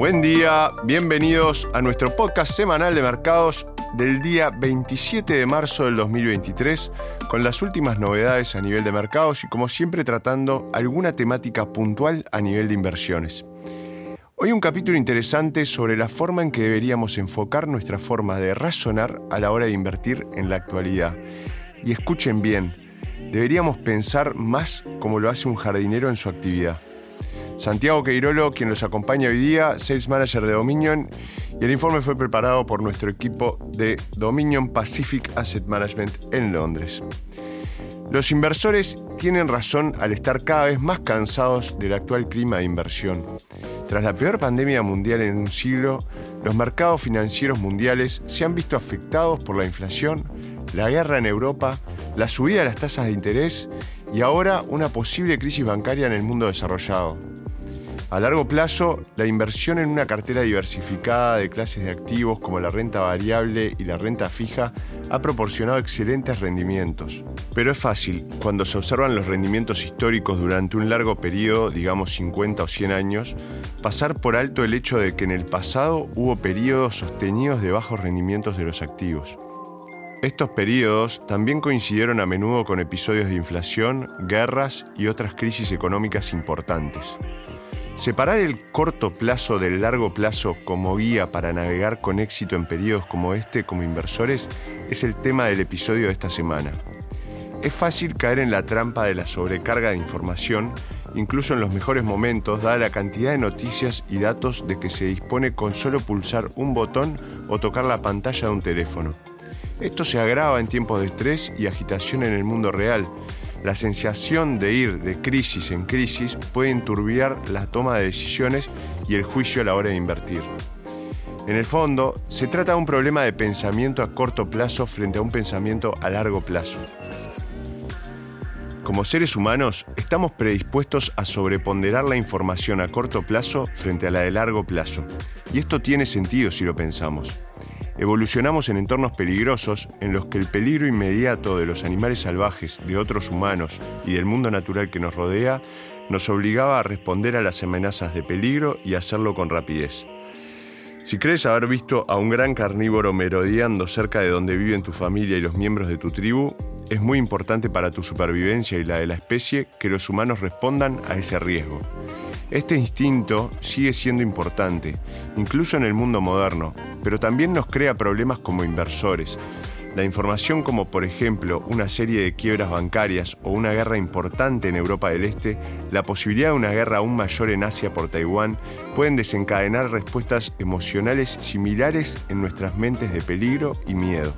Buen día, bienvenidos a nuestro podcast semanal de mercados del día 27 de marzo del 2023, con las últimas novedades a nivel de mercados y como siempre tratando alguna temática puntual a nivel de inversiones. Hoy un capítulo interesante sobre la forma en que deberíamos enfocar nuestra forma de razonar a la hora de invertir en la actualidad. Y escuchen bien, deberíamos pensar más como lo hace un jardinero en su actividad. Santiago Queirolo, quien los acompaña hoy día, Sales Manager de Dominion, y el informe fue preparado por nuestro equipo de Dominion Pacific Asset Management en Londres. Los inversores tienen razón al estar cada vez más cansados del actual clima de inversión. Tras la peor pandemia mundial en un siglo, los mercados financieros mundiales se han visto afectados por la inflación, la guerra en Europa, la subida de las tasas de interés y ahora una posible crisis bancaria en el mundo desarrollado. A largo plazo, la inversión en una cartera diversificada de clases de activos como la renta variable y la renta fija ha proporcionado excelentes rendimientos. Pero es fácil, cuando se observan los rendimientos históricos durante un largo periodo, digamos 50 o 100 años, pasar por alto el hecho de que en el pasado hubo periodos sostenidos de bajos rendimientos de los activos. Estos periodos también coincidieron a menudo con episodios de inflación, guerras y otras crisis económicas importantes. Separar el corto plazo del largo plazo como guía para navegar con éxito en periodos como este como inversores es el tema del episodio de esta semana. Es fácil caer en la trampa de la sobrecarga de información, incluso en los mejores momentos, dada la cantidad de noticias y datos de que se dispone con solo pulsar un botón o tocar la pantalla de un teléfono. Esto se agrava en tiempos de estrés y agitación en el mundo real, la sensación de ir de crisis en crisis puede enturbiar la toma de decisiones y el juicio a la hora de invertir. En el fondo, se trata de un problema de pensamiento a corto plazo frente a un pensamiento a largo plazo. Como seres humanos, estamos predispuestos a sobreponderar la información a corto plazo frente a la de largo plazo. Y esto tiene sentido si lo pensamos. Evolucionamos en entornos peligrosos en los que el peligro inmediato de los animales salvajes, de otros humanos y del mundo natural que nos rodea nos obligaba a responder a las amenazas de peligro y hacerlo con rapidez. Si crees haber visto a un gran carnívoro merodeando cerca de donde viven tu familia y los miembros de tu tribu, es muy importante para tu supervivencia y la de la especie que los humanos respondan a ese riesgo. Este instinto sigue siendo importante, incluso en el mundo moderno, pero también nos crea problemas como inversores. La información como por ejemplo una serie de quiebras bancarias o una guerra importante en Europa del Este, la posibilidad de una guerra aún mayor en Asia por Taiwán, pueden desencadenar respuestas emocionales similares en nuestras mentes de peligro y miedo.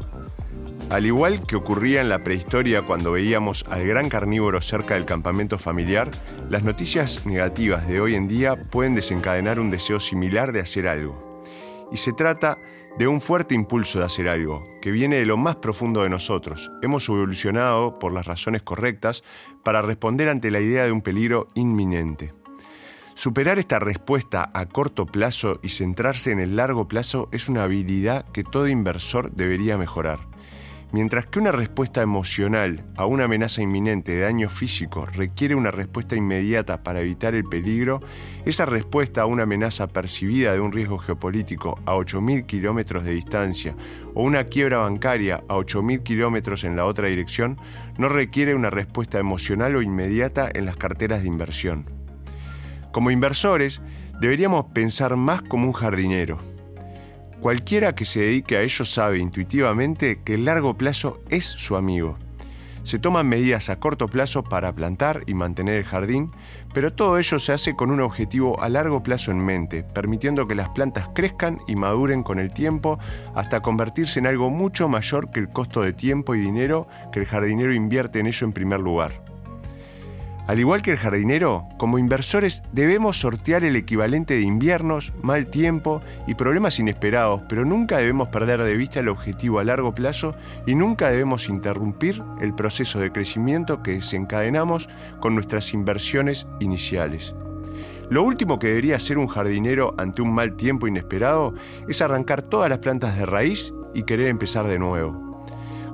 Al igual que ocurría en la prehistoria cuando veíamos al gran carnívoro cerca del campamento familiar, las noticias negativas de hoy en día pueden desencadenar un deseo similar de hacer algo. Y se trata de un fuerte impulso de hacer algo, que viene de lo más profundo de nosotros. Hemos evolucionado por las razones correctas para responder ante la idea de un peligro inminente. Superar esta respuesta a corto plazo y centrarse en el largo plazo es una habilidad que todo inversor debería mejorar. Mientras que una respuesta emocional a una amenaza inminente de daño físico requiere una respuesta inmediata para evitar el peligro, esa respuesta a una amenaza percibida de un riesgo geopolítico a 8.000 kilómetros de distancia o una quiebra bancaria a 8.000 kilómetros en la otra dirección no requiere una respuesta emocional o inmediata en las carteras de inversión. Como inversores, deberíamos pensar más como un jardinero Cualquiera que se dedique a ello sabe intuitivamente que el largo plazo es su amigo. Se toman medidas a corto plazo para plantar y mantener el jardín, pero todo ello se hace con un objetivo a largo plazo en mente, permitiendo que las plantas crezcan y maduren con el tiempo hasta convertirse en algo mucho mayor que el costo de tiempo y dinero que el jardinero invierte en ello en primer lugar. Al igual que el jardinero, como inversores debemos sortear el equivalente de inviernos, mal tiempo y problemas inesperados, pero nunca debemos perder de vista el objetivo a largo plazo y nunca debemos interrumpir el proceso de crecimiento que desencadenamos con nuestras inversiones iniciales. Lo último que debería hacer un jardinero ante un mal tiempo inesperado es arrancar todas las plantas de raíz y querer empezar de nuevo.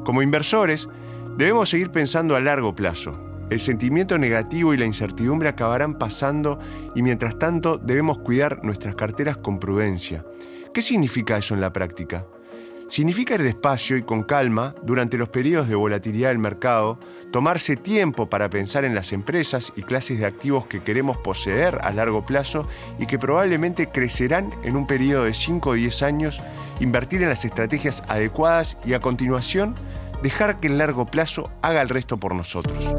Como inversores, debemos seguir pensando a largo plazo El sentimiento negativo y la incertidumbre acabarán pasando y mientras tanto debemos cuidar nuestras carteras con prudencia. ¿Qué significa eso en la práctica? Significa ir despacio y con calma durante los periodos de volatilidad del mercado, tomarse tiempo para pensar en las empresas y clases de activos que queremos poseer a largo plazo y que probablemente crecerán en un periodo de 5 o 10 años, invertir en las estrategias adecuadas y a continuación dejar que el largo plazo haga el resto por nosotros.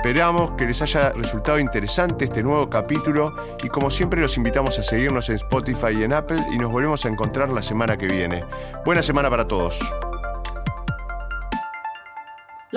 Esperamos que les haya resultado interesante este nuevo capítulo y como siempre los invitamos a seguirnos en Spotify y en Apple y nos volvemos a encontrar la semana que viene. Buena semana para todos.